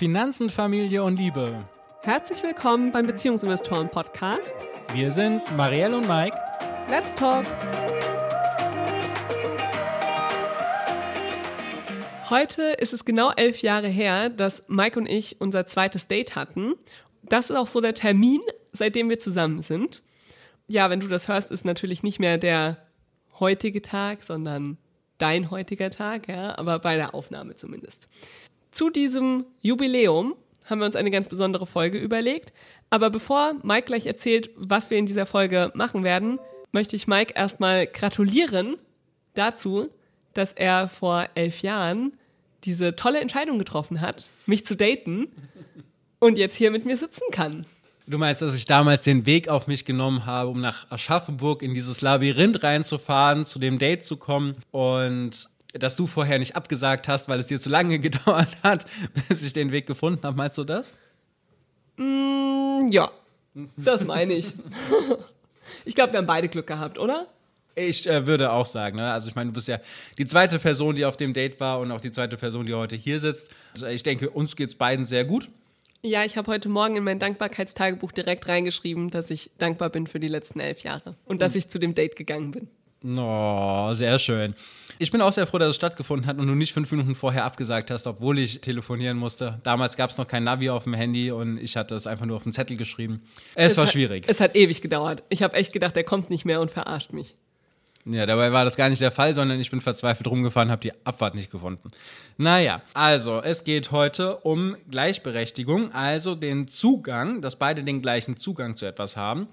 Finanzen, Familie und Liebe. Herzlich willkommen beim Beziehungsinvestoren Podcast. Wir sind Marielle und Mike. Let's talk! Heute ist es genau elf Jahre her, dass Mike und ich unser zweites Date hatten. Das ist auch so der Termin, seitdem wir zusammen sind. Ja, wenn du das hörst, ist natürlich nicht mehr der heutige Tag, sondern dein heutiger Tag, ja, aber bei der Aufnahme zumindest. Zu diesem Jubiläum haben wir uns eine ganz besondere Folge überlegt. Aber bevor Mike gleich erzählt, was wir in dieser Folge machen werden, möchte ich Mike erstmal gratulieren dazu, dass er vor elf Jahren diese tolle Entscheidung getroffen hat, mich zu daten und jetzt hier mit mir sitzen kann. Du meinst, dass ich damals den Weg auf mich genommen habe, um nach Aschaffenburg in dieses Labyrinth reinzufahren, zu dem Date zu kommen und dass du vorher nicht abgesagt hast, weil es dir zu lange gedauert hat, bis ich den Weg gefunden habe. Meinst du das? Mm, ja, das meine ich. ich glaube, wir haben beide Glück gehabt, oder? Ich äh, würde auch sagen, ne? also ich meine, du bist ja die zweite Person, die auf dem Date war und auch die zweite Person, die heute hier sitzt. Also ich denke, uns geht es beiden sehr gut. Ja, ich habe heute Morgen in mein Dankbarkeitstagebuch direkt reingeschrieben, dass ich dankbar bin für die letzten elf Jahre und dass ich zu dem Date gegangen bin. Oh, sehr schön. Ich bin auch sehr froh, dass es stattgefunden hat und du nicht fünf Minuten vorher abgesagt hast, obwohl ich telefonieren musste. Damals gab es noch kein Navi auf dem Handy und ich hatte es einfach nur auf den Zettel geschrieben. Es, es war hat, schwierig. Es hat ewig gedauert. Ich habe echt gedacht, er kommt nicht mehr und verarscht mich. Ja, dabei war das gar nicht der Fall, sondern ich bin verzweifelt rumgefahren, habe die Abfahrt nicht gefunden. Naja, also es geht heute um Gleichberechtigung, also den Zugang, dass beide den gleichen Zugang zu etwas haben.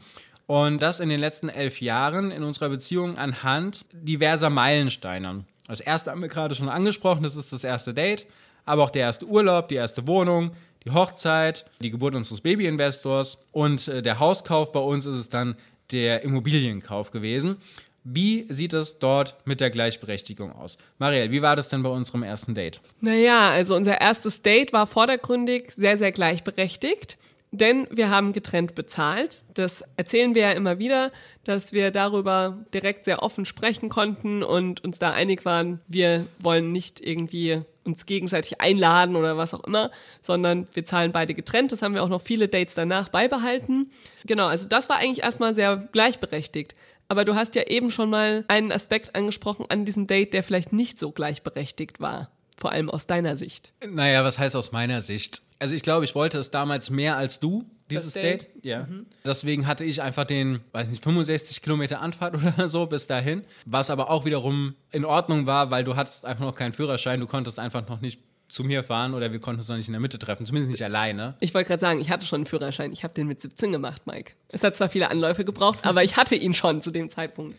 Und das in den letzten elf Jahren in unserer Beziehung anhand diverser Meilensteine. Das erste haben wir gerade schon angesprochen, das ist das erste Date, aber auch der erste Urlaub, die erste Wohnung, die Hochzeit, die Geburt unseres Babyinvestors und äh, der Hauskauf. Bei uns ist es dann der Immobilienkauf gewesen. Wie sieht es dort mit der Gleichberechtigung aus? Marielle, wie war das denn bei unserem ersten Date? Naja, also unser erstes Date war vordergründig sehr, sehr gleichberechtigt. Denn wir haben getrennt bezahlt. Das erzählen wir ja immer wieder, dass wir darüber direkt sehr offen sprechen konnten und uns da einig waren, wir wollen nicht irgendwie uns gegenseitig einladen oder was auch immer, sondern wir zahlen beide getrennt. Das haben wir auch noch viele Dates danach beibehalten. Genau, also das war eigentlich erstmal sehr gleichberechtigt. Aber du hast ja eben schon mal einen Aspekt angesprochen an diesem Date, der vielleicht nicht so gleichberechtigt war. Vor allem aus deiner Sicht. Naja, was heißt aus meiner Sicht? Also ich glaube, ich wollte es damals mehr als du, dieses Date. Date? Ja. Deswegen hatte ich einfach den, weiß nicht, 65 Kilometer Anfahrt oder so bis dahin. Was aber auch wiederum in Ordnung war, weil du hattest einfach noch keinen Führerschein, du konntest einfach noch nicht zu mir fahren oder wir konnten uns noch nicht in der Mitte treffen, zumindest nicht alleine. Ich wollte gerade sagen, ich hatte schon einen Führerschein. Ich habe den mit 17 gemacht, Mike. Es hat zwar viele Anläufe gebraucht, aber ich hatte ihn schon zu dem Zeitpunkt.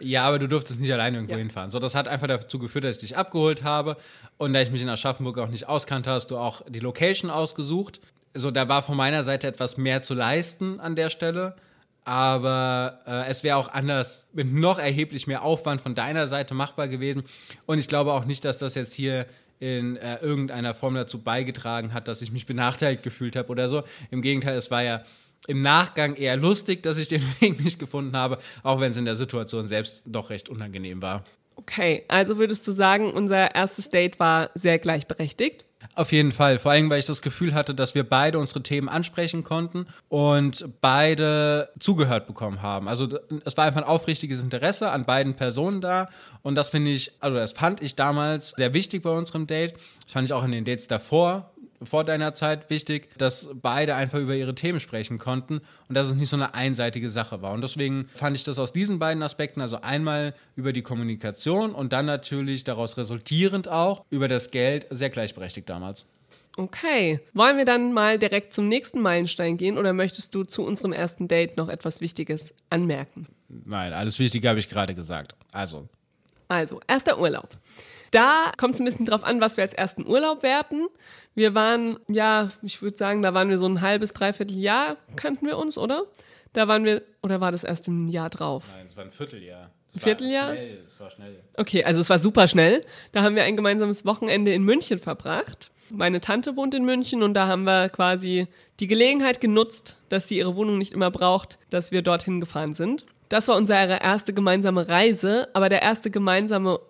Ja, aber du durftest nicht alleine irgendwo Ja. hinfahren. So, das hat einfach dazu geführt, dass ich dich abgeholt habe. Und da ich mich in Aschaffenburg auch nicht auskannte, hast du auch die Location ausgesucht. So, da war von meiner Seite etwas mehr zu leisten an der Stelle. Aber äh, es wäre auch anders, mit noch erheblich mehr Aufwand von deiner Seite machbar gewesen. Und ich glaube auch nicht, dass das jetzt hier in äh, irgendeiner Form dazu beigetragen hat, dass ich mich benachteiligt gefühlt habe oder so. Im Gegenteil, es war ja im Nachgang eher lustig, dass ich den Weg nicht gefunden habe, auch wenn es in der Situation selbst doch recht unangenehm war. Okay, also würdest du sagen, unser erstes Date war sehr gleichberechtigt? Auf jeden Fall, vor allem, weil ich das Gefühl hatte, dass wir beide unsere Themen ansprechen konnten und beide zugehört bekommen haben. Also es war einfach ein aufrichtiges Interesse an beiden Personen da und das finde ich, also das fand ich damals sehr wichtig bei unserem Date. Das fand ich auch in den Dates davor, vor deiner Zeit wichtig, dass beide einfach über ihre Themen sprechen konnten und dass es nicht so eine einseitige Sache war. Und deswegen fand ich das aus diesen beiden Aspekten, also einmal über die Kommunikation und dann natürlich daraus resultierend auch über das Geld, sehr gleichberechtigt damals. Okay, wollen wir dann mal direkt zum nächsten Meilenstein gehen oder möchtest du zu unserem ersten Date noch etwas Wichtiges anmerken? Nein, alles Wichtige habe ich gerade gesagt. Also, Also, erster Urlaub. Da kommt es ein bisschen drauf an, was wir als ersten Urlaub werten. Wir waren, ja, ich würde sagen, da waren wir so ein halbes, dreiviertel Jahr, kannten wir uns, oder? Da waren wir, oder war das erst im Jahr drauf? Nein, es war ein Vierteljahr. Ein Vierteljahr? Schnell, es war schnell. Okay, also es war super schnell. Da haben wir ein gemeinsames Wochenende in München verbracht. Meine Tante wohnt in München und da haben wir quasi die Gelegenheit genutzt, dass sie ihre Wohnung nicht immer braucht, dass wir dorthin gefahren sind. Das war unsere erste gemeinsame Reise, aber der erste gemeinsame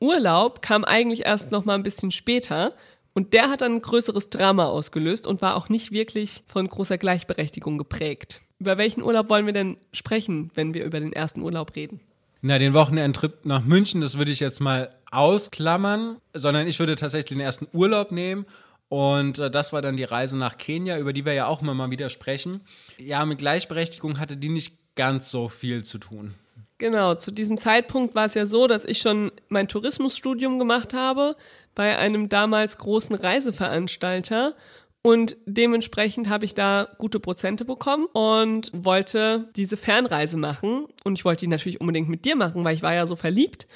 Urlaub kam eigentlich erst noch mal ein bisschen später Und der hat dann ein größeres Drama ausgelöst und war auch nicht wirklich von großer Gleichberechtigung geprägt. Über welchen Urlaub wollen wir denn sprechen, wenn wir über den ersten Urlaub reden? Na, den Wochenendtrip nach München, das würde ich jetzt mal ausklammern, sondern ich würde tatsächlich den ersten Urlaub nehmen. Und äh, das war dann die Reise nach Kenia, über die wir ja auch immer mal wieder sprechen. Ja, mit Gleichberechtigung hatte die nicht ganz so viel zu tun. Genau, zu diesem Zeitpunkt war es ja so, dass ich schon mein Tourismusstudium gemacht habe bei einem damals großen Reiseveranstalter und dementsprechend habe ich da gute Prozente bekommen und wollte diese Fernreise machen. Und ich wollte die natürlich unbedingt mit dir machen, weil ich war ja so verliebt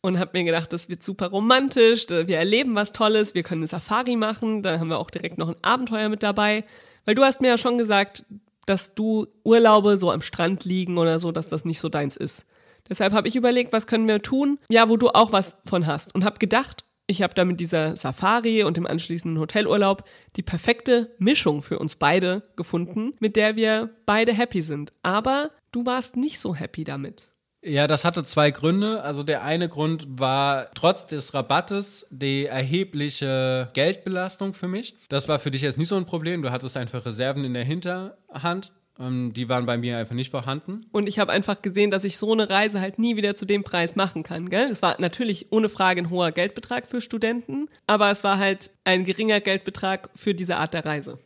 und habe mir gedacht, das wird super romantisch, wir erleben was Tolles, wir können eine Safari machen, da haben wir auch direkt noch ein Abenteuer mit dabei. Weil du hast mir ja schon gesagt, dass du Urlaube so am Strand liegen oder so, dass das nicht so deins ist. Deshalb habe ich überlegt, was können wir tun, ja, wo du auch was von hast und habe gedacht, ich habe da mit dieser Safari und dem anschließenden Hotelurlaub die perfekte Mischung für uns beide gefunden, mit der wir beide happy sind. Aber du warst nicht so happy damit. Ja, das hatte zwei Gründe. Also der eine Grund war trotz des Rabattes die erhebliche Geldbelastung für mich. Das war für dich jetzt nicht so ein Problem. Du hattest einfach Reserven in der Hinterhand. Ähm, die waren bei mir einfach nicht vorhanden. Und ich habe einfach gesehen, dass ich so eine Reise halt nie wieder zu dem Preis machen kann. Gell? Es war natürlich ohne Frage ein hoher Geldbetrag für Studenten, aber es war halt ein geringer Geldbetrag für diese Art der Reise.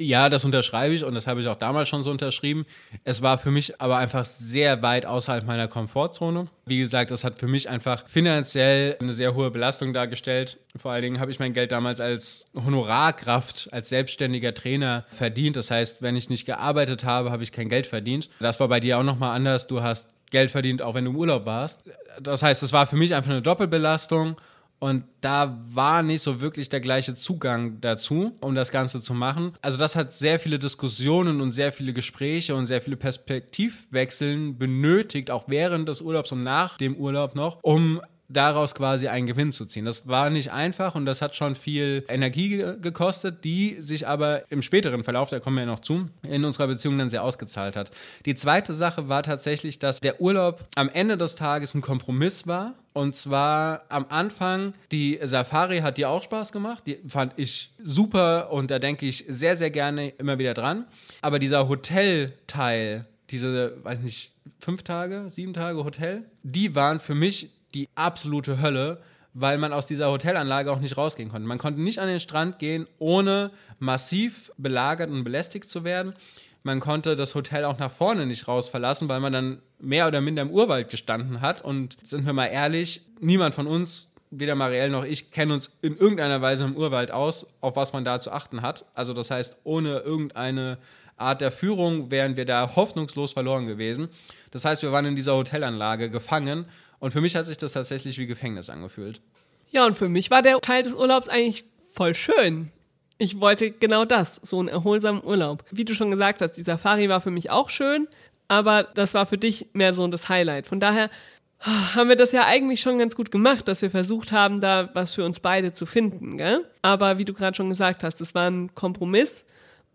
Ja, das unterschreibe ich und das habe ich auch damals schon so unterschrieben. Es war für mich aber einfach sehr weit außerhalb meiner Komfortzone. Wie gesagt, das hat für mich einfach finanziell eine sehr hohe Belastung dargestellt. Vor allen Dingen habe ich mein Geld damals als Honorarkraft, als selbstständiger Trainer verdient. Das heißt, wenn ich nicht gearbeitet habe, habe ich kein Geld verdient. Das war bei dir auch nochmal anders. Du hast Geld verdient, auch wenn du im Urlaub warst. Das heißt, es war für mich einfach eine Doppelbelastung. Und da war nicht so wirklich der gleiche Zugang dazu, um das Ganze zu machen. Also das hat sehr viele Diskussionen und sehr viele Gespräche und sehr viele Perspektivwechseln benötigt, auch während des Urlaubs und nach dem Urlaub noch, um daraus quasi einen Gewinn zu ziehen. Das war nicht einfach und das hat schon viel Energie gekostet, die sich aber im späteren Verlauf, da kommen wir ja noch zu, in unserer Beziehung dann sehr ausgezahlt hat. Die zweite Sache war tatsächlich, dass der Urlaub am Ende des Tages ein Kompromiss war. Und zwar am Anfang, die Safari hat dir auch Spaß gemacht. Die fand ich super und da denke ich sehr, sehr gerne immer wieder dran. Aber dieser Hotelteil, diese, weiß nicht, fünf Tage, sieben Tage Hotel, die waren für mich die absolute Hölle, weil man aus dieser Hotelanlage auch nicht rausgehen konnte. Man konnte nicht an den Strand gehen, ohne massiv belagert und belästigt zu werden. Man konnte das Hotel auch nach vorne nicht raus verlassen, weil man dann mehr oder minder im Urwald gestanden hat. Und sind wir mal ehrlich, niemand von uns, weder Marielle noch ich, kennen uns in irgendeiner Weise im Urwald aus, auf was man da zu achten hat. Also das heißt, ohne irgendeine Art der Führung wären wir da hoffnungslos verloren gewesen. Das heißt, wir waren in dieser Hotelanlage gefangen und für mich hat sich das tatsächlich wie Gefängnis angefühlt. Ja, und für mich war der Teil des Urlaubs eigentlich voll schön. Ich wollte genau das, so einen erholsamen Urlaub. Wie du schon gesagt hast, die Safari war für mich auch schön, aber das war für dich mehr so das Highlight. Von daher haben wir das ja eigentlich schon ganz gut gemacht, dass wir versucht haben, da was für uns beide zu finden. Gell? Aber wie du gerade schon gesagt hast, es war ein Kompromiss.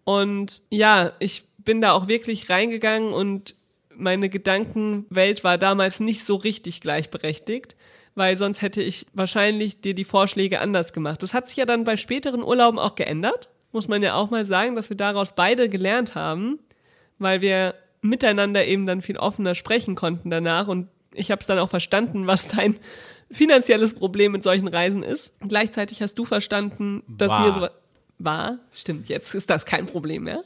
Und ja, ich bin da auch wirklich reingegangen und meine Gedankenwelt war damals nicht so richtig gleichberechtigt, weil sonst hätte ich wahrscheinlich dir die Vorschläge anders gemacht. Das hat sich ja dann bei späteren Urlauben auch geändert, muss man ja auch mal sagen, dass wir daraus beide gelernt haben, weil wir miteinander eben dann viel offener sprechen konnten danach und ich habe es dann auch verstanden, was dein finanzielles Problem mit solchen Reisen ist. Gleichzeitig hast du verstanden, dass war. mir so war. Stimmt, jetzt ist das kein Problem mehr.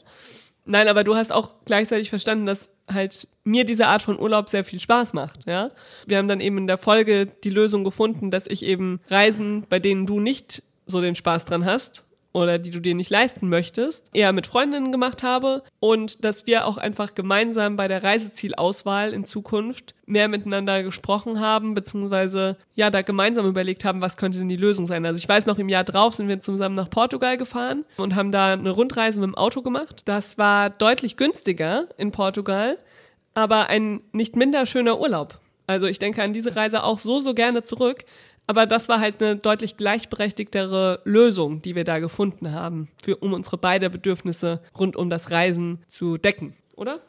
Nein, aber du hast auch gleichzeitig verstanden, dass halt mir diese Art von Urlaub sehr viel Spaß macht, ja. Wir haben dann eben in der Folge die Lösung gefunden, dass ich eben Reisen, bei denen du nicht so den Spaß dran hast, oder die du dir nicht leisten möchtest, eher mit Freundinnen gemacht habe und dass wir auch einfach gemeinsam bei der Reisezielauswahl in Zukunft mehr miteinander gesprochen haben, beziehungsweise ja, da gemeinsam überlegt haben, was könnte denn die Lösung sein. Also ich weiß noch, im Jahr drauf sind wir zusammen nach Portugal gefahren und haben da eine Rundreise mit dem Auto gemacht. Das war deutlich günstiger in Portugal, aber ein nicht minder schöner Urlaub. Also ich denke an diese Reise auch so, so gerne zurück, aber das war halt eine deutlich gleichberechtigtere Lösung, die wir da gefunden haben, für, um unsere beiden Bedürfnisse rund um das Reisen zu decken, oder?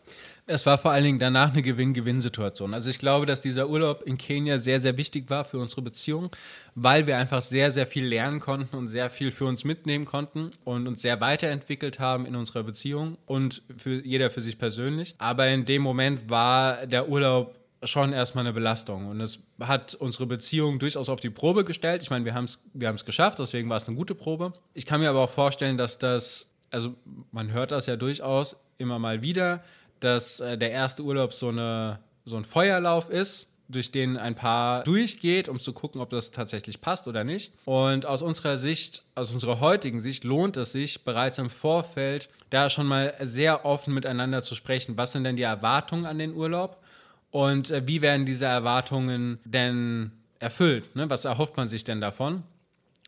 Es war vor allen Dingen danach eine Gewinn-Gewinn-Situation. Also ich glaube, dass dieser Urlaub in Kenia sehr, sehr wichtig war für unsere Beziehung, weil wir einfach sehr, sehr viel lernen konnten und sehr viel für uns mitnehmen konnten und uns sehr weiterentwickelt haben in unserer Beziehung und für jeder für sich persönlich. Aber in dem Moment war der Urlaub schon erstmal eine Belastung. Und es hat unsere Beziehung durchaus auf die Probe gestellt. Ich meine, wir haben es wir geschafft, deswegen war es eine gute Probe. Ich kann mir aber auch vorstellen, dass das, also man hört das ja durchaus immer mal wieder, dass äh, der erste Urlaub so, eine, so ein Feuerlauf ist, durch den ein Paar durchgeht, um zu gucken, ob das tatsächlich passt oder nicht. Und aus unserer Sicht, aus unserer heutigen Sicht, lohnt es sich bereits im Vorfeld, da schon mal sehr offen miteinander zu sprechen. Was sind denn die Erwartungen an den Urlaub? Und äh, wie werden diese Erwartungen denn erfüllt? Ne? Was erhofft man sich denn davon?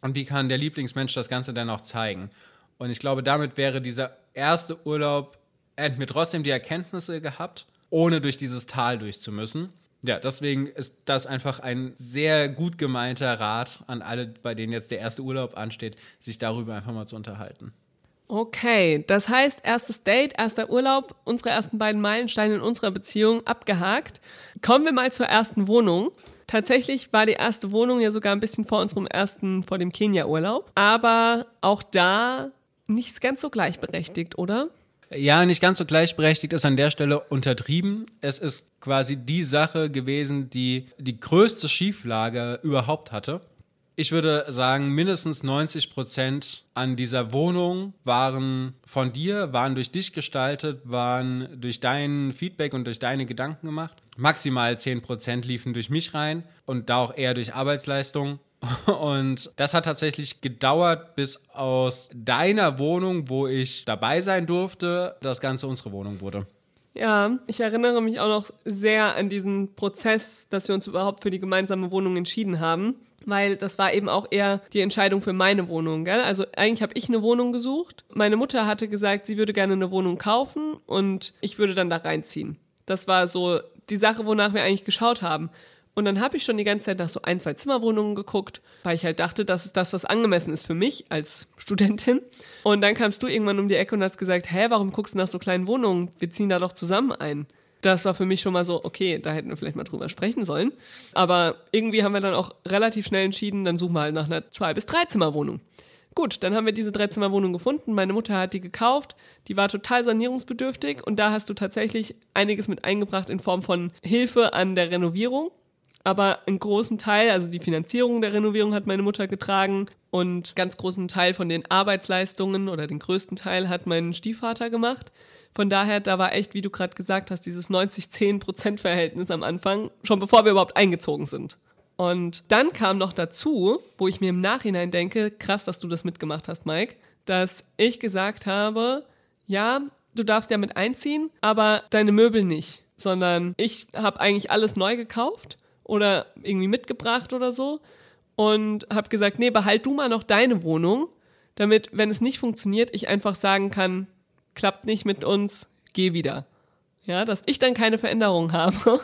Und wie kann der Lieblingsmensch das Ganze dann auch zeigen? Und ich glaube, damit wäre dieser erste Urlaub hätten wir trotzdem die Erkenntnisse gehabt, ohne durch dieses Tal durchzumüssen. Ja, deswegen ist das einfach ein sehr gut gemeinter Rat an alle, bei denen jetzt der erste Urlaub ansteht, sich darüber einfach mal zu unterhalten. Okay, das heißt, erstes Date, erster Urlaub, unsere ersten beiden Meilensteine in unserer Beziehung abgehakt. Kommen wir mal zur ersten Wohnung. Tatsächlich war die erste Wohnung ja sogar ein bisschen vor unserem ersten, vor dem Kenia-Urlaub. Aber auch da nicht ganz so gleichberechtigt, oder? Ja, nicht ganz so gleichberechtigt ist an der Stelle untertrieben. Es ist quasi die Sache gewesen, die die größte Schieflage überhaupt hatte. Ich würde sagen, mindestens 90 Prozent an dieser Wohnung waren von dir, waren durch dich gestaltet, waren durch dein Feedback und durch deine Gedanken gemacht. Maximal 10 Prozent liefen durch mich rein und da auch eher durch Arbeitsleistung. Und das hat tatsächlich gedauert, bis aus deiner Wohnung, wo ich dabei sein durfte, das Ganze unsere Wohnung wurde. Ja, ich erinnere mich auch noch sehr an diesen Prozess, dass wir uns überhaupt für die gemeinsame Wohnung entschieden haben. Weil das war eben auch eher die Entscheidung für meine Wohnung, gell? Also eigentlich habe ich eine Wohnung gesucht. Meine Mutter hatte gesagt, sie würde gerne eine Wohnung kaufen und ich würde dann da reinziehen. Das war so die Sache, wonach wir eigentlich geschaut haben. Und dann habe ich schon die ganze Zeit nach so ein, zwei Zimmerwohnungen geguckt, weil ich halt dachte, das ist das, was angemessen ist für mich als Studentin. Und dann kamst du irgendwann um die Ecke und hast gesagt, hä, warum guckst du nach so kleinen Wohnungen? Wir ziehen da doch zusammen ein. Das war für mich schon mal so, okay, da hätten wir vielleicht mal drüber sprechen sollen. Aber irgendwie haben wir dann auch relativ schnell entschieden, dann suchen wir halt nach einer Zwei- bis Dreizimmerwohnung. Gut, dann haben wir diese Dreizimmerwohnung gefunden. Meine Mutter hat die gekauft. Die war total sanierungsbedürftig und da hast du tatsächlich einiges mit eingebracht in Form von Hilfe an der Renovierung aber einen großen Teil, also die Finanzierung der Renovierung hat meine Mutter getragen und ganz großen Teil von den Arbeitsleistungen oder den größten Teil hat mein Stiefvater gemacht. Von daher, da war echt, wie du gerade gesagt hast, dieses 90-10-Prozent-Verhältnis am Anfang, schon bevor wir überhaupt eingezogen sind. Und dann kam noch dazu, wo ich mir im Nachhinein denke, krass, dass du das mitgemacht hast, Mike, dass ich gesagt habe, ja, du darfst ja mit einziehen, aber deine Möbel nicht, sondern ich habe eigentlich alles neu gekauft oder irgendwie mitgebracht oder so und habe gesagt, nee, behalt du mal noch deine Wohnung, damit, wenn es nicht funktioniert, ich einfach sagen kann, klappt nicht mit uns, geh wieder. Ja, dass ich dann keine Veränderung habe,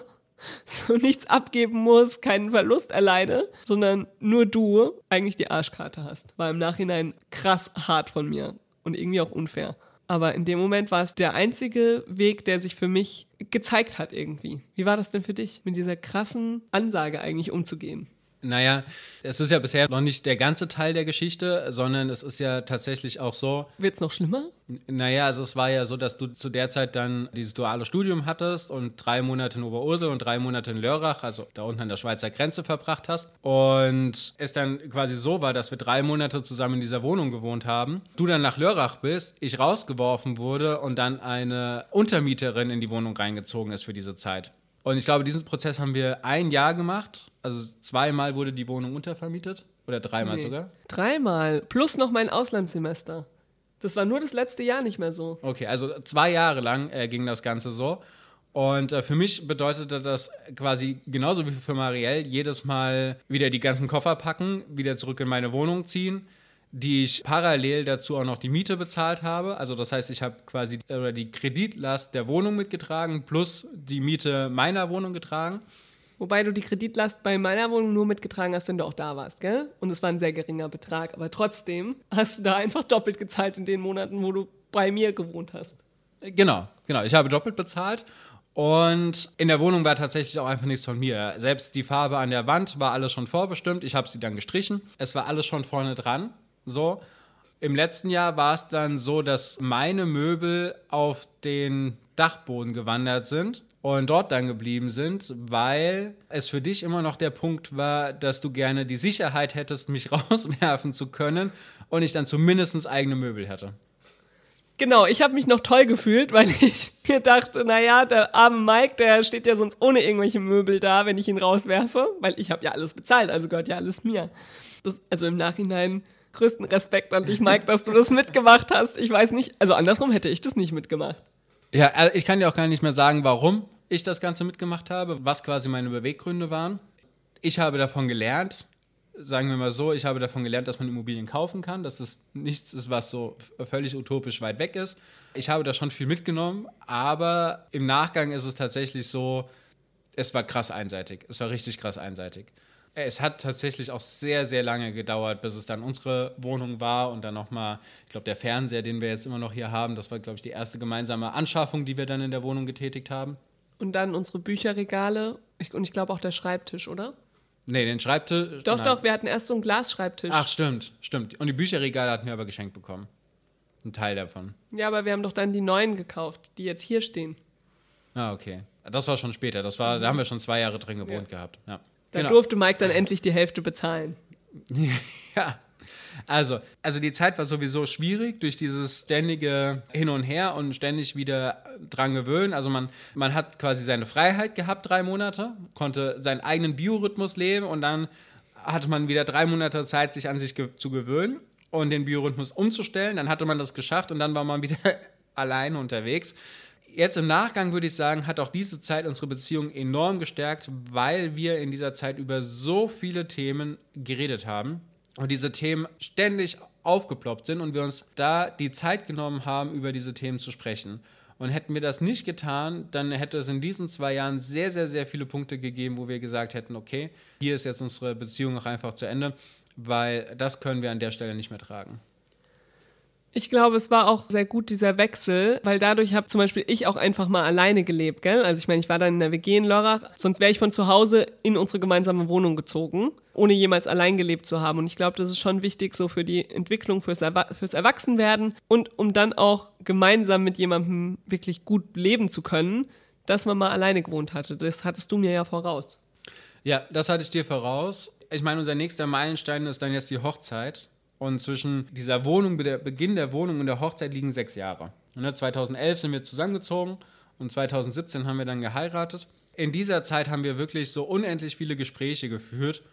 so nichts abgeben muss, keinen Verlust erleide, sondern nur du eigentlich die Arschkarte hast. War im Nachhinein krass hart von mir und irgendwie auch unfair. Aber in dem Moment war es der einzige Weg, der sich für mich gezeigt hat irgendwie. Wie war das denn für dich, mit dieser krassen Ansage eigentlich umzugehen? Naja, es ist ja bisher noch nicht der ganze Teil der Geschichte, sondern es ist ja tatsächlich auch so. Wird es noch schlimmer? Naja, also es war ja so, dass du zu der Zeit dann dieses duale Studium hattest und drei Monate in Oberursel und drei Monate in Lörrach, also da unten an der Schweizer Grenze verbracht hast. Und es dann quasi so war, dass wir drei Monate zusammen in dieser Wohnung gewohnt haben. Du dann nach Lörrach bist, ich rausgeworfen wurde und dann eine Untermieterin in die Wohnung reingezogen ist für diese Zeit. Und ich glaube, diesen Prozess haben wir ein Jahr gemacht. Also zweimal wurde die Wohnung untervermietet. Oder dreimal nee. sogar. Dreimal. Plus noch mein Auslandssemester. Das war nur das letzte Jahr nicht mehr so. Okay, also zwei Jahre lang äh, ging das Ganze so. Und äh, für mich bedeutete das quasi genauso wie für Marielle jedes Mal wieder die ganzen Koffer packen, wieder zurück in meine Wohnung ziehen, die ich parallel dazu auch noch die Miete bezahlt habe. Also das heißt, ich habe quasi oder die Kreditlast der Wohnung mitgetragen plus die Miete meiner Wohnung getragen. Wobei du die Kreditlast bei meiner Wohnung nur mitgetragen hast, wenn du auch da warst, gell? Und es war ein sehr geringer Betrag. Aber trotzdem hast du da einfach doppelt gezahlt in den Monaten, wo du bei mir gewohnt hast. Genau, genau. Ich habe doppelt bezahlt. Und in der Wohnung war tatsächlich auch einfach nichts von mir. Selbst die Farbe an der Wand war alles schon vorbestimmt. Ich habe sie dann gestrichen. Es war alles schon vorne dran. So. Im letzten Jahr war es dann so, dass meine Möbel auf den Dachboden gewandert sind und dort dann geblieben sind, weil es für dich immer noch der Punkt war, dass du gerne die Sicherheit hättest, mich rauswerfen zu können und ich dann zumindest eigene Möbel hätte. Genau, ich habe mich noch toll gefühlt, weil ich mir dachte, naja, der arme Mike, der steht ja sonst ohne irgendwelche Möbel da, wenn ich ihn rauswerfe, weil ich habe ja alles bezahlt, also gehört ja alles mir. Das, also im Nachhinein größten Respekt an dich, Mike, dass du das mitgemacht hast. Ich weiß nicht, also andersrum hätte ich das nicht mitgemacht. Ja, also ich kann dir auch gar nicht mehr sagen, warum ich das Ganze mitgemacht habe, was quasi meine Beweggründe waren. Ich habe davon gelernt, sagen wir mal so, ich habe davon gelernt, dass man Immobilien kaufen kann, dass es nichts ist, was so völlig utopisch weit weg ist. Ich habe da schon viel mitgenommen, aber im Nachgang ist es tatsächlich so, es war krass einseitig. Es war richtig krass einseitig. Es hat tatsächlich auch sehr, sehr lange gedauert, bis es dann unsere Wohnung war und dann nochmal, ich glaube, der Fernseher, den wir jetzt immer noch hier haben, das war, glaube ich, die erste gemeinsame Anschaffung, die wir dann in der Wohnung getätigt haben. Und dann unsere Bücherregale und ich glaube auch der Schreibtisch, oder? Nee, den Schreibtisch. Doch, nein. doch, wir hatten erst so einen Glasschreibtisch. Ach, stimmt, stimmt. Und die Bücherregale hatten wir aber geschenkt bekommen. Ein Teil davon. Ja, aber wir haben doch dann die neuen gekauft, die jetzt hier stehen. Ah, okay. Das war schon später. Das war, da haben wir schon zwei Jahre drin gewohnt ja. gehabt. Ja. Da genau. durfte Mike dann endlich die Hälfte bezahlen. ja, also, also die Zeit war sowieso schwierig durch dieses ständige Hin und Her und ständig wieder dran gewöhnen. Also man, man hat quasi seine Freiheit gehabt, drei Monate, konnte seinen eigenen Biorhythmus leben und dann hatte man wieder drei Monate Zeit, sich an sich ge zu gewöhnen und den Biorhythmus umzustellen. Dann hatte man das geschafft und dann war man wieder alleine unterwegs. Jetzt im Nachgang würde ich sagen, hat auch diese Zeit unsere Beziehung enorm gestärkt, weil wir in dieser Zeit über so viele Themen geredet haben und diese Themen ständig aufgeploppt sind und wir uns da die Zeit genommen haben, über diese Themen zu sprechen. Und hätten wir das nicht getan, dann hätte es in diesen zwei Jahren sehr, sehr, sehr viele Punkte gegeben, wo wir gesagt hätten, okay, hier ist jetzt unsere Beziehung auch einfach zu Ende, weil das können wir an der Stelle nicht mehr tragen. Ich glaube, es war auch sehr gut, dieser Wechsel, weil dadurch habe zum Beispiel ich auch einfach mal alleine gelebt, gell? Also ich meine, ich war dann in der WG in Lörrach, sonst wäre ich von zu Hause in unsere gemeinsame Wohnung gezogen, ohne jemals allein gelebt zu haben. Und ich glaube, das ist schon wichtig so für die Entwicklung, fürs, Erwa fürs Erwachsenwerden und um dann auch gemeinsam mit jemandem wirklich gut leben zu können, dass man mal alleine gewohnt hatte. Das hattest du mir ja voraus. Ja, das hatte ich dir voraus. Ich meine, unser nächster Meilenstein ist dann jetzt die Hochzeit. Und zwischen dieser Wohnung, der Beginn der Wohnung und der Hochzeit liegen sechs Jahre. Und 2011 sind wir zusammengezogen und 2017 haben wir dann geheiratet. In dieser Zeit haben wir wirklich so unendlich viele Gespräche geführt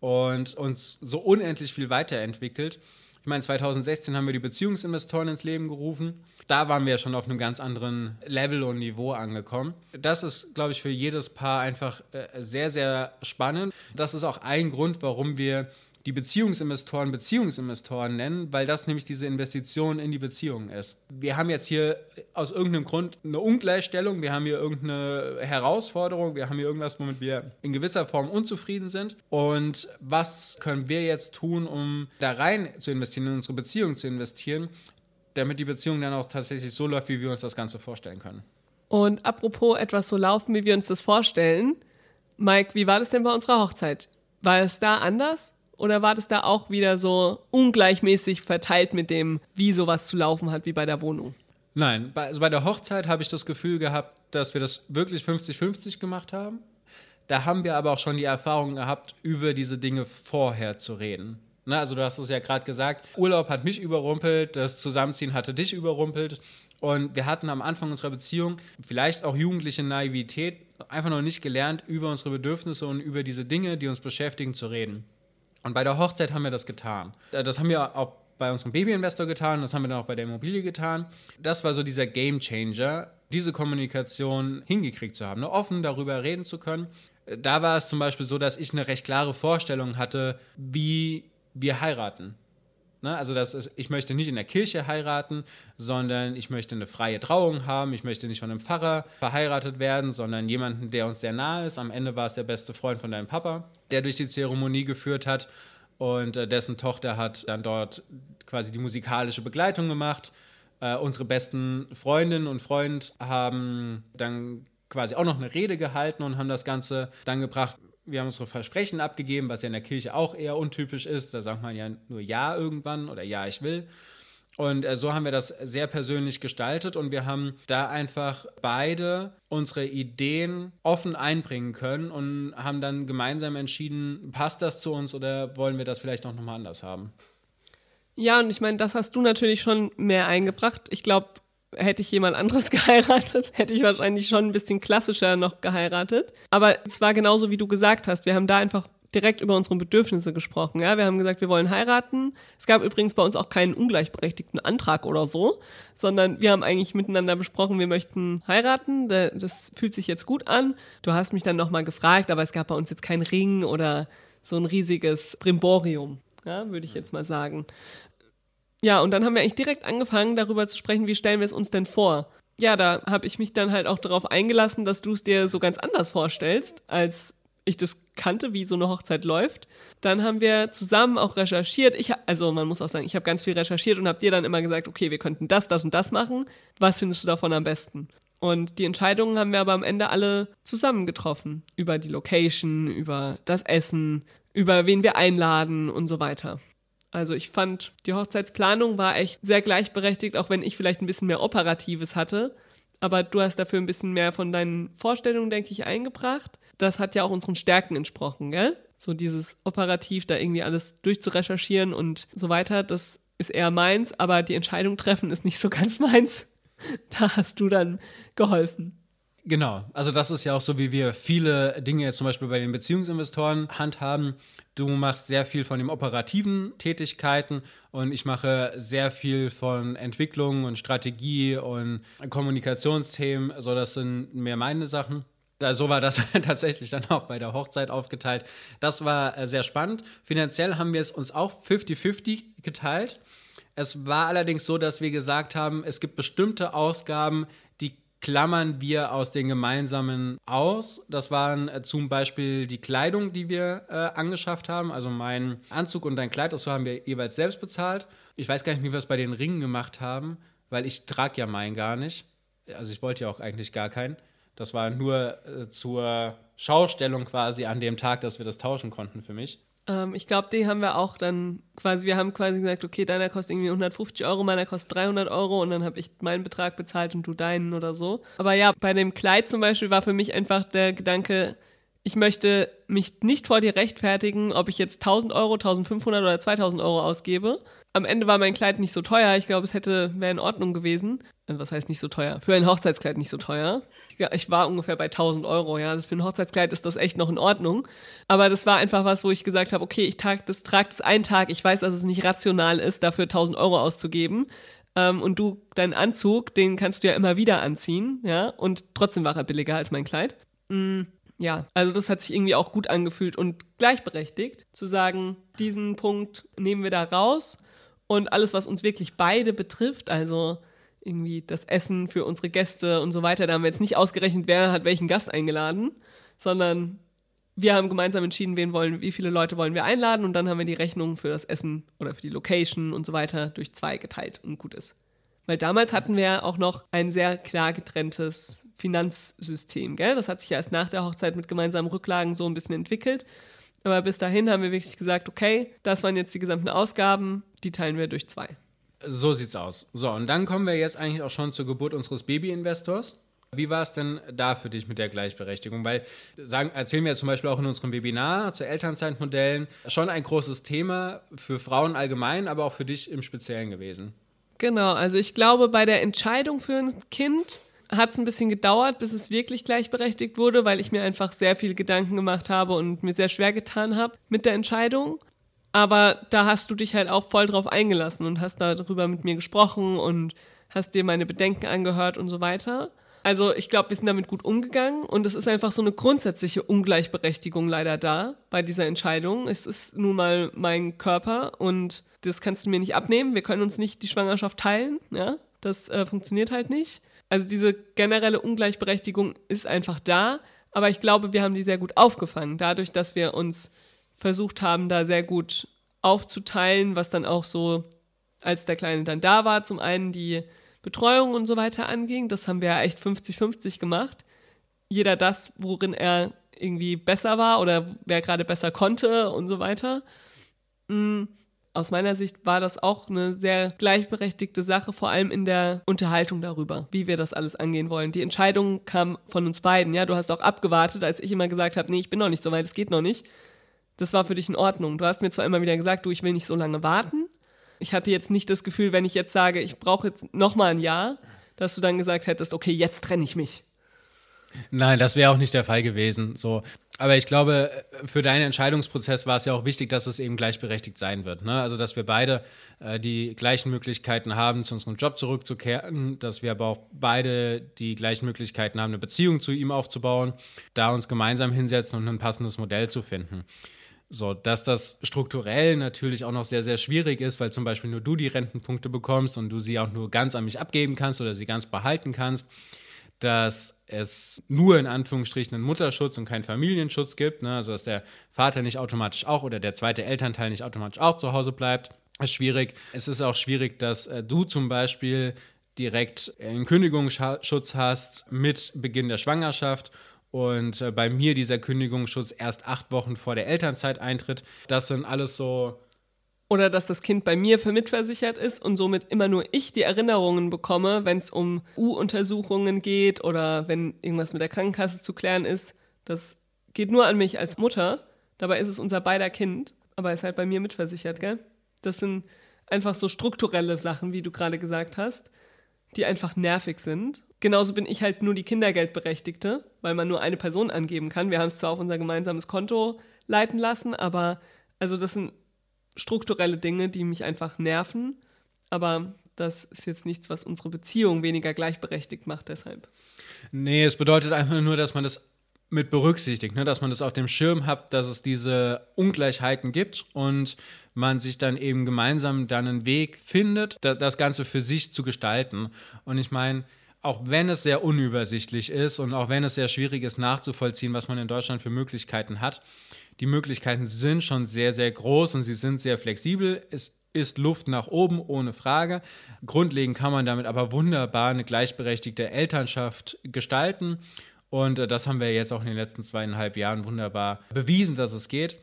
und uns so unendlich viel weiterentwickelt. Ich meine, 2016 haben wir die Beziehungsinvestoren ins Leben gerufen. Da waren wir schon auf einem ganz anderen Level und Niveau angekommen. Das ist, glaube ich, für jedes Paar einfach äh, sehr, sehr spannend. Das ist auch ein Grund, warum wir die Beziehungsinvestoren Beziehungsinvestoren nennen, weil das nämlich diese Investition in die Beziehung ist. Wir haben jetzt hier aus irgendeinem Grund eine Ungleichstellung, wir haben hier irgendeine Herausforderung, wir haben hier irgendwas, womit wir in gewisser Form unzufrieden sind. Und was können wir jetzt tun, um da rein zu investieren, in unsere Beziehung zu investieren, damit die Beziehung dann auch tatsächlich so läuft, wie wir uns das Ganze vorstellen können. Und apropos etwas so laufen, wie wir uns das vorstellen, Mike, wie war das denn bei unserer Hochzeit? War es da anders? Oder war das da auch wieder so ungleichmäßig verteilt mit dem, wie sowas zu laufen hat, wie bei der Wohnung? Nein, bei, also bei der Hochzeit habe ich das Gefühl gehabt, dass wir das wirklich 50-50 gemacht haben. Da haben wir aber auch schon die Erfahrung gehabt, über diese Dinge vorher zu reden. Ne, also du hast es ja gerade gesagt, Urlaub hat mich überrumpelt, das Zusammenziehen hatte dich überrumpelt. Und wir hatten am Anfang unserer Beziehung vielleicht auch jugendliche Naivität, einfach noch nicht gelernt, über unsere Bedürfnisse und über diese Dinge, die uns beschäftigen, zu reden. Und bei der Hochzeit haben wir das getan. Äh, das haben wir auch bei unserem Babyinvestor getan, das haben wir dann auch bei der Immobilie getan. Das war so dieser Game Changer, diese Kommunikation hingekriegt zu haben, ne? offen darüber reden zu können. Äh, da war es zum Beispiel so, dass ich eine recht klare Vorstellung hatte, wie wir heiraten. Ne? Also das ist, ich möchte nicht in der Kirche heiraten, sondern ich möchte eine freie Trauung haben. Ich möchte nicht von einem Pfarrer verheiratet werden, sondern jemanden, der uns sehr nahe ist. Am Ende war es der beste Freund von deinem Papa, der durch die Zeremonie geführt hat und äh, dessen Tochter hat dann dort quasi die musikalische Begleitung gemacht. Äh, unsere besten Freundinnen und Freund haben dann quasi auch noch eine Rede gehalten und haben das Ganze dann gebracht. Wir haben unsere Versprechen abgegeben, was ja in der Kirche auch eher untypisch ist. Da sagt man ja nur Ja irgendwann oder Ja, ich will. Und äh, so haben wir das sehr persönlich gestaltet und wir haben da einfach beide unsere Ideen offen einbringen können und haben dann gemeinsam entschieden, passt das zu uns oder wollen wir das vielleicht noch mal anders haben. Ja, und ich meine, das hast du natürlich schon mehr eingebracht. Ich glaube, hätte ich jemand anderes geheiratet, hätte ich wahrscheinlich schon ein bisschen klassischer noch geheiratet. Aber es war genauso, wie du gesagt hast. Wir haben da einfach direkt über unsere Bedürfnisse gesprochen. Ja, wir haben gesagt, wir wollen heiraten. Es gab übrigens bei uns auch keinen ungleichberechtigten Antrag oder so, sondern wir haben eigentlich miteinander besprochen, wir möchten heiraten. Das fühlt sich jetzt gut an. Du hast mich dann nochmal gefragt, aber es gab bei uns jetzt keinen Ring oder so ein riesiges Brimborium, ja, würde ich jetzt mal sagen. Ja, und dann haben wir eigentlich direkt angefangen, darüber zu sprechen, wie stellen wir es uns denn vor. Ja, da habe ich mich dann halt auch darauf eingelassen, dass du es dir so ganz anders vorstellst, als ich das kannte, wie so eine Hochzeit läuft. Dann haben wir zusammen auch recherchiert. Ich, also man muss auch sagen, ich habe ganz viel recherchiert und habe dir dann immer gesagt, okay, wir könnten das, das und das machen. Was findest du davon am besten? Und die Entscheidungen haben wir aber am Ende alle zusammen getroffen. Über die Location, über das Essen, über wen wir einladen und so weiter. Also ich fand, die Hochzeitsplanung war echt sehr gleichberechtigt, auch wenn ich vielleicht ein bisschen mehr Operatives hatte. Aber du hast dafür ein bisschen mehr von deinen Vorstellungen, denke ich, eingebracht das hat ja auch unseren Stärken entsprochen, gell? So dieses operativ da irgendwie alles durchzurecherchieren und so weiter, das ist eher meins, aber die Entscheidung treffen ist nicht so ganz meins. Da hast du dann geholfen. Genau, also das ist ja auch so, wie wir viele Dinge jetzt zum Beispiel bei den Beziehungsinvestoren handhaben. Du machst sehr viel von den operativen Tätigkeiten und ich mache sehr viel von Entwicklung und Strategie und Kommunikationsthemen. So, das sind mehr meine Sachen so war das tatsächlich dann auch bei der Hochzeit aufgeteilt. Das war äh, sehr spannend. Finanziell haben wir es uns auch 50-50 geteilt. Es war allerdings so, dass wir gesagt haben, es gibt bestimmte Ausgaben, klammern wir aus den gemeinsamen aus. Das waren äh, zum Beispiel die Kleidung, die wir äh, angeschafft haben. Also mein Anzug und dein Kleid, das haben wir jeweils selbst bezahlt. Ich weiß gar nicht, wie wir es bei den Ringen gemacht haben, weil ich trage ja meinen gar nicht. Also ich wollte ja auch eigentlich gar keinen. Das war nur äh, zur Schaustellung quasi an dem Tag, dass wir das tauschen konnten für mich. Ähm, ich glaube, die haben wir auch dann quasi, wir haben quasi gesagt, okay, deiner kostet irgendwie 150 Euro, meiner kostet 300 Euro und dann habe ich meinen Betrag bezahlt und du deinen oder so. Aber ja, bei dem Kleid zum Beispiel war für mich einfach der Gedanke, ich möchte mich nicht vor dir rechtfertigen, ob ich jetzt 1000 Euro, 1500 oder 2000 Euro ausgebe. Am Ende war mein Kleid nicht so teuer. Ich glaube, es hätte, wäre in Ordnung gewesen. Also, was heißt nicht so teuer? Für ein Hochzeitskleid nicht so teuer. Ich war ungefähr bei 1000 Euro, ja. Das für ein Hochzeitskleid ist das echt noch in Ordnung. Aber das war einfach was, wo ich gesagt habe, okay, ich trage das, trag das einen Tag. Ich weiß, dass es nicht rational ist, dafür 1000 Euro auszugeben. Ähm, und du, deinen Anzug, den kannst du ja immer wieder anziehen, ja. Und trotzdem war er billiger als mein Kleid. Mhm ja, also das hat sich irgendwie auch gut angefühlt und gleichberechtigt zu sagen, diesen Punkt nehmen wir da raus und alles, was uns wirklich beide betrifft, also irgendwie das Essen für unsere Gäste und so weiter, da haben wir jetzt nicht ausgerechnet, wer hat welchen Gast eingeladen, sondern wir haben gemeinsam entschieden, wen wollen, wie viele Leute wollen wir einladen und dann haben wir die Rechnung für das Essen oder für die Location und so weiter durch zwei geteilt und gut ist. Weil damals hatten wir auch noch ein sehr klar getrenntes Finanzsystem. Gell? Das hat sich ja erst nach der Hochzeit mit gemeinsamen Rücklagen so ein bisschen entwickelt. Aber bis dahin haben wir wirklich gesagt, okay, das waren jetzt die gesamten Ausgaben, die teilen wir durch zwei. So sieht's aus. So, und dann kommen wir jetzt eigentlich auch schon zur Geburt unseres Baby-Investors. Wie war es denn da für dich mit der Gleichberechtigung? Weil, sagen, erzählen wir zum Beispiel auch in unserem Webinar zu Elternzeitmodellen, schon ein großes Thema für Frauen allgemein, aber auch für dich im Speziellen gewesen. Genau, also ich glaube, bei der Entscheidung für ein Kind hat es ein bisschen gedauert, bis es wirklich gleichberechtigt wurde, weil ich mir einfach sehr viel Gedanken gemacht habe und mir sehr schwer getan habe mit der Entscheidung. Aber da hast du dich halt auch voll drauf eingelassen und hast darüber mit mir gesprochen und hast dir meine Bedenken angehört und so weiter. Also ich glaube, wir sind damit gut umgegangen und es ist einfach so eine grundsätzliche Ungleichberechtigung leider da bei dieser Entscheidung. Es ist nun mal mein Körper und das kannst du mir nicht abnehmen. Wir können uns nicht die Schwangerschaft teilen. Ja? Das äh, funktioniert halt nicht. Also diese generelle Ungleichberechtigung ist einfach da, aber ich glaube, wir haben die sehr gut aufgefangen, dadurch, dass wir uns versucht haben, da sehr gut aufzuteilen, was dann auch so, als der Kleine dann da war, zum einen die Betreuung und so weiter anging. Das haben wir ja echt 50-50 gemacht. Jeder das, worin er irgendwie besser war oder wer gerade besser konnte und so weiter. Mhm aus meiner Sicht war das auch eine sehr gleichberechtigte Sache, vor allem in der Unterhaltung darüber, wie wir das alles angehen wollen. Die Entscheidung kam von uns beiden, ja. Du hast auch abgewartet, als ich immer gesagt habe, nee, ich bin noch nicht so weit, es geht noch nicht. Das war für dich in Ordnung. Du hast mir zwar immer wieder gesagt, du, ich will nicht so lange warten. Ich hatte jetzt nicht das Gefühl, wenn ich jetzt sage, ich brauche jetzt noch mal ein Jahr, dass du dann gesagt hättest, okay, jetzt trenne ich mich. Nein, das wäre auch nicht der Fall gewesen. So. Aber ich glaube, für deinen Entscheidungsprozess war es ja auch wichtig, dass es eben gleichberechtigt sein wird. Ne? Also, dass wir beide äh, die gleichen Möglichkeiten haben, zu unserem Job zurückzukehren, dass wir aber auch beide die gleichen Möglichkeiten haben, eine Beziehung zu ihm aufzubauen, da uns gemeinsam hinsetzen und ein passendes Modell zu finden. So, dass das strukturell natürlich auch noch sehr, sehr schwierig ist, weil zum Beispiel nur du die Rentenpunkte bekommst und du sie auch nur ganz an mich abgeben kannst oder sie ganz behalten kannst dass es nur in Anführungsstrichen einen Mutterschutz und keinen Familienschutz gibt, ne? also dass der Vater nicht automatisch auch oder der zweite Elternteil nicht automatisch auch zu Hause bleibt, ist schwierig. Es ist auch schwierig, dass äh, du zum Beispiel direkt einen Kündigungsschutz hast mit Beginn der Schwangerschaft und äh, bei mir dieser Kündigungsschutz erst acht Wochen vor der Elternzeit eintritt. Das sind alles so oder dass das Kind bei mir für mitversichert ist und somit immer nur ich die Erinnerungen bekomme, wenn es um U-Untersuchungen geht oder wenn irgendwas mit der Krankenkasse zu klären ist. Das geht nur an mich als Mutter. Dabei ist es unser beider Kind, aber ist halt bei mir mitversichert, gell? Das sind einfach so strukturelle Sachen, wie du gerade gesagt hast, die einfach nervig sind. Genauso bin ich halt nur die Kindergeldberechtigte, weil man nur eine Person angeben kann. Wir haben es zwar auf unser gemeinsames Konto leiten lassen, aber also das sind strukturelle Dinge, die mich einfach nerven. Aber das ist jetzt nichts, was unsere Beziehung weniger gleichberechtigt macht, deshalb. Nee, es bedeutet einfach nur, dass man das mit berücksichtigt, ne? dass man das auf dem Schirm hat, dass es diese Ungleichheiten gibt und man sich dann eben gemeinsam dann einen Weg findet, das Ganze für sich zu gestalten. Und ich meine, auch wenn es sehr unübersichtlich ist und auch wenn es sehr schwierig ist nachzuvollziehen, was man in Deutschland für Möglichkeiten hat, die Möglichkeiten sind schon sehr, sehr groß und sie sind sehr flexibel. Es ist Luft nach oben, ohne Frage. Grundlegend kann man damit aber wunderbar eine gleichberechtigte Elternschaft gestalten. Und äh, das haben wir jetzt auch in den letzten zweieinhalb Jahren wunderbar bewiesen, dass es geht.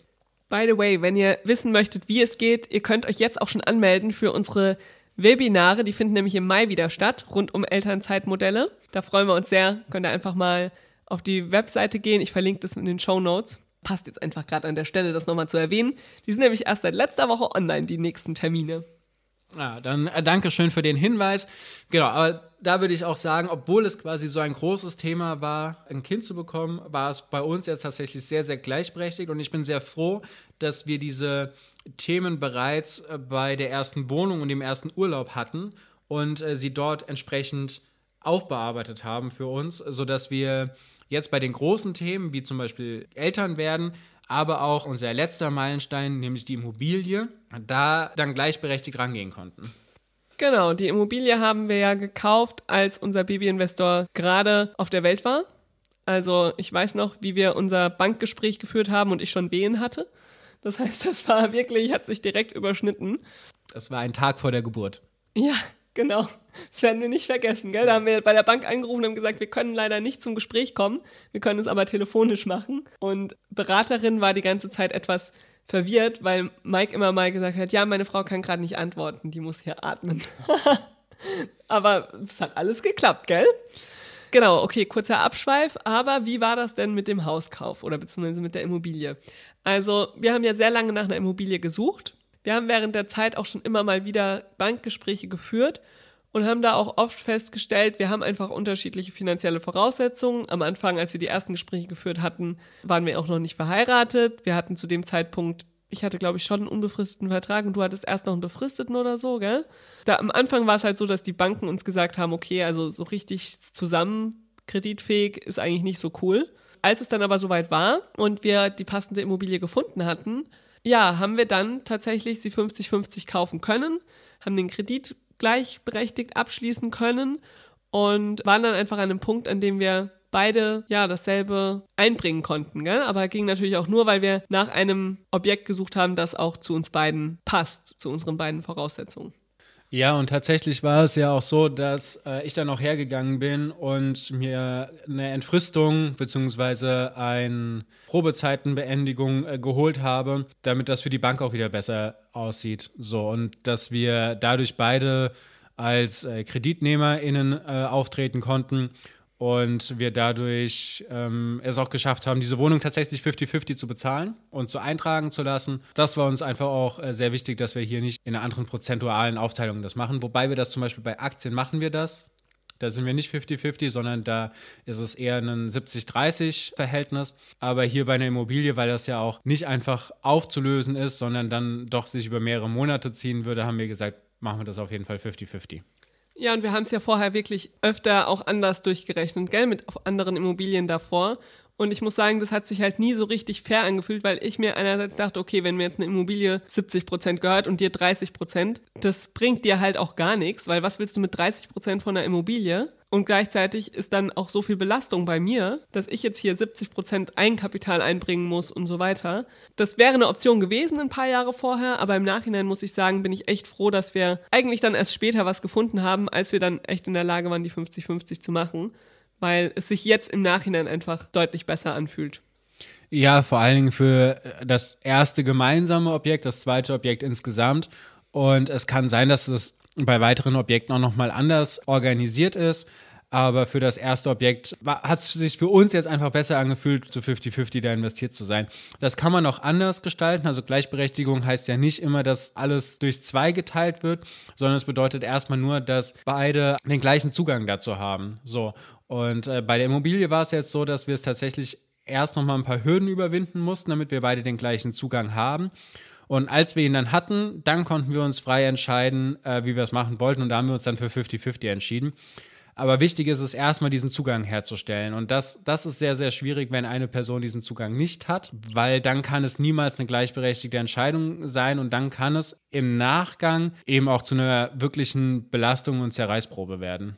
By the way, wenn ihr wissen möchtet, wie es geht, ihr könnt euch jetzt auch schon anmelden für unsere Webinare. Die finden nämlich im Mai wieder statt, rund um Elternzeitmodelle. Da freuen wir uns sehr. Könnt ihr einfach mal auf die Webseite gehen. Ich verlinke das in den Show Notes passt jetzt einfach gerade an der Stelle, das nochmal zu erwähnen. Die sind nämlich erst seit letzter Woche online, die nächsten Termine. Ja, dann äh, danke schön für den Hinweis. Genau, aber da würde ich auch sagen, obwohl es quasi so ein großes Thema war, ein Kind zu bekommen, war es bei uns jetzt tatsächlich sehr, sehr gleichberechtigt und ich bin sehr froh, dass wir diese Themen bereits äh, bei der ersten Wohnung und dem ersten Urlaub hatten und äh, sie dort entsprechend aufbearbeitet haben für uns, sodass wir jetzt bei den großen Themen, wie zum Beispiel Eltern werden, aber auch unser letzter Meilenstein, nämlich die Immobilie, da dann gleichberechtigt rangehen konnten. Genau, die Immobilie haben wir ja gekauft, als unser Babyinvestor gerade auf der Welt war. Also ich weiß noch, wie wir unser Bankgespräch geführt haben und ich schon Wehen hatte. Das heißt, das war wirklich, hat sich direkt überschnitten. Das war ein Tag vor der Geburt. Ja, Genau, das werden wir nicht vergessen, gell? Da haben wir bei der Bank angerufen und haben gesagt, wir können leider nicht zum Gespräch kommen, wir können es aber telefonisch machen. Und Beraterin war die ganze Zeit etwas verwirrt, weil Mike immer mal gesagt hat, ja, meine Frau kann gerade nicht antworten, die muss hier atmen. aber es hat alles geklappt, gell? Genau, okay, kurzer Abschweif, aber wie war das denn mit dem Hauskauf oder beziehungsweise mit der Immobilie? Also, wir haben ja sehr lange nach einer Immobilie gesucht wir haben während der Zeit auch schon immer mal wieder Bankgespräche geführt und haben da auch oft festgestellt, wir haben einfach unterschiedliche finanzielle Voraussetzungen. Am Anfang, als wir die ersten Gespräche geführt hatten, waren wir auch noch nicht verheiratet. Wir hatten zu dem Zeitpunkt, ich hatte glaube ich schon einen unbefristeten Vertrag und du hattest erst noch einen befristeten oder so, gell? Da am Anfang war es halt so, dass die Banken uns gesagt haben, okay, also so richtig zusammen kreditfähig ist eigentlich nicht so cool. Als es dann aber soweit war und wir die passende Immobilie gefunden hatten, ja, haben wir dann tatsächlich sie 50-50 kaufen können, haben den Kredit gleichberechtigt abschließen können und waren dann einfach an einem Punkt, an dem wir beide ja dasselbe einbringen konnten. Gell? Aber ging natürlich auch nur, weil wir nach einem Objekt gesucht haben, das auch zu uns beiden passt, zu unseren beiden Voraussetzungen. Ja, und tatsächlich war es ja auch so, dass äh, ich dann auch hergegangen bin und mir eine Entfristung bzw. eine Probezeitenbeendigung äh, geholt habe, damit das für die Bank auch wieder besser aussieht. So, und dass wir dadurch beide als äh, KreditnehmerInnen äh, auftreten konnten und wir dadurch ähm, es auch geschafft haben, diese Wohnung tatsächlich 50-50 zu bezahlen und zu eintragen zu lassen. Das war uns einfach auch äh, sehr wichtig, dass wir hier nicht in einer anderen prozentualen Aufteilung das machen. Wobei wir das zum Beispiel bei Aktien machen wir das. Da sind wir nicht 50-50, sondern da ist es eher ein 70-30-Verhältnis. Aber hier bei einer Immobilie, weil das ja auch nicht einfach aufzulösen ist, sondern dann doch sich über mehrere Monate ziehen würde, haben wir gesagt, machen wir das auf jeden Fall 50-50. Ja, und wir haben es ja vorher wirklich öfter auch anders durchgerechnet, gell, mit anderen Immobilien davor. Und ich muss sagen, das hat sich halt nie so richtig fair angefühlt, weil ich mir einerseits dachte, okay, wenn mir jetzt eine Immobilie 70 Prozent gehört und dir 30 Prozent, das bringt dir halt auch gar nichts, weil was willst du mit 30 Prozent von einer Immobilie? Und gleichzeitig ist dann auch so viel Belastung bei mir, dass ich jetzt hier 70 Prozent Eigenkapital einbringen muss und so weiter. Das wäre eine Option gewesen ein paar Jahre vorher, aber im Nachhinein muss ich sagen, bin ich echt froh, dass wir eigentlich dann erst später was gefunden haben, als wir dann echt in der Lage waren, die 50-50 zu machen weil es sich jetzt im Nachhinein einfach deutlich besser anfühlt. Ja, vor allen Dingen für das erste gemeinsame Objekt, das zweite Objekt insgesamt. Und es kann sein, dass es bei weiteren Objekten auch nochmal anders organisiert ist. Aber für das erste Objekt hat es sich für uns jetzt einfach besser angefühlt, zu 50-50 da investiert zu sein. Das kann man auch anders gestalten. Also Gleichberechtigung heißt ja nicht immer, dass alles durch zwei geteilt wird, sondern es bedeutet erstmal nur, dass beide den gleichen Zugang dazu haben. So. Und äh, bei der Immobilie war es jetzt so, dass wir es tatsächlich erst nochmal ein paar Hürden überwinden mussten, damit wir beide den gleichen Zugang haben. Und als wir ihn dann hatten, dann konnten wir uns frei entscheiden, äh, wie wir es machen wollten. Und da haben wir uns dann für 50-50 entschieden. Aber wichtig ist es erstmal, diesen Zugang herzustellen. Und das, das ist sehr, sehr schwierig, wenn eine Person diesen Zugang nicht hat, weil dann kann es niemals eine gleichberechtigte Entscheidung sein und dann kann es im Nachgang eben auch zu einer wirklichen Belastung und Zerreißprobe werden.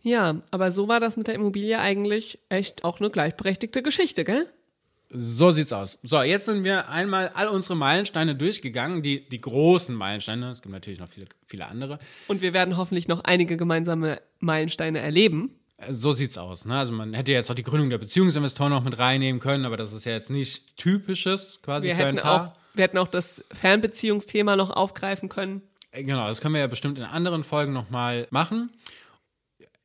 Ja, aber so war das mit der Immobilie eigentlich echt auch eine gleichberechtigte Geschichte, gell? So sieht's aus. So, jetzt sind wir einmal all unsere Meilensteine durchgegangen, die, die großen Meilensteine. Es gibt natürlich noch viele, viele andere. Und wir werden hoffentlich noch einige gemeinsame Meilensteine erleben. So sieht's aus. Ne? Also man hätte jetzt auch die Gründung der Beziehungsinvestoren noch mit reinnehmen können, aber das ist ja jetzt nicht typisches quasi wir für ein Paar. Auch, wir hätten auch das Fernbeziehungsthema noch aufgreifen können. Genau, das können wir ja bestimmt in anderen Folgen nochmal machen.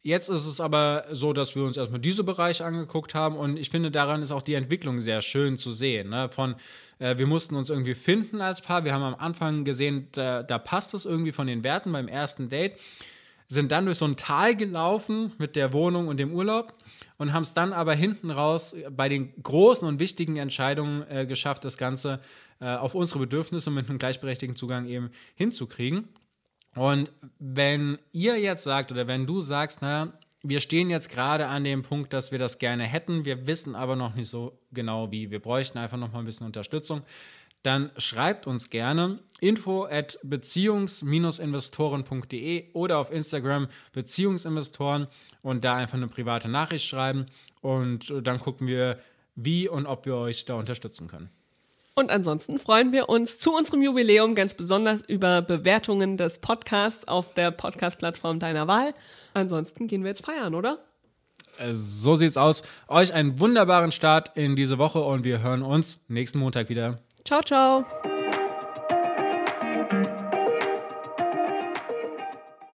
Jetzt ist es aber so, dass wir uns erstmal diese Bereiche angeguckt haben und ich finde, daran ist auch die Entwicklung sehr schön zu sehen. Ne? Von, äh, wir mussten uns irgendwie finden als Paar. Wir haben am Anfang gesehen, da, da passt es irgendwie von den Werten beim ersten Date. Sind dann durch so ein Tal gelaufen mit der Wohnung und dem Urlaub und haben es dann aber hinten raus bei den großen und wichtigen Entscheidungen äh, geschafft, das Ganze äh, auf unsere Bedürfnisse mit einem gleichberechtigten Zugang eben hinzukriegen. Und wenn ihr jetzt sagt oder wenn du sagst, na, wir stehen jetzt gerade an dem Punkt, dass wir das gerne hätten, wir wissen aber noch nicht so genau wie, wir bräuchten einfach noch mal ein bisschen Unterstützung, dann schreibt uns gerne info at beziehungs-investoren.de oder auf Instagram Beziehungsinvestoren und da einfach eine private Nachricht schreiben und dann gucken wir, wie und ob wir euch da unterstützen können. Und ansonsten freuen wir uns zu unserem Jubiläum ganz besonders über Bewertungen des Podcasts auf der Podcast-Plattform deiner Wahl. Ansonsten gehen wir jetzt feiern, oder? Äh, so sieht's aus. Euch einen wunderbaren Start in diese Woche und wir hören uns nächsten Montag wieder. Ciao, ciao.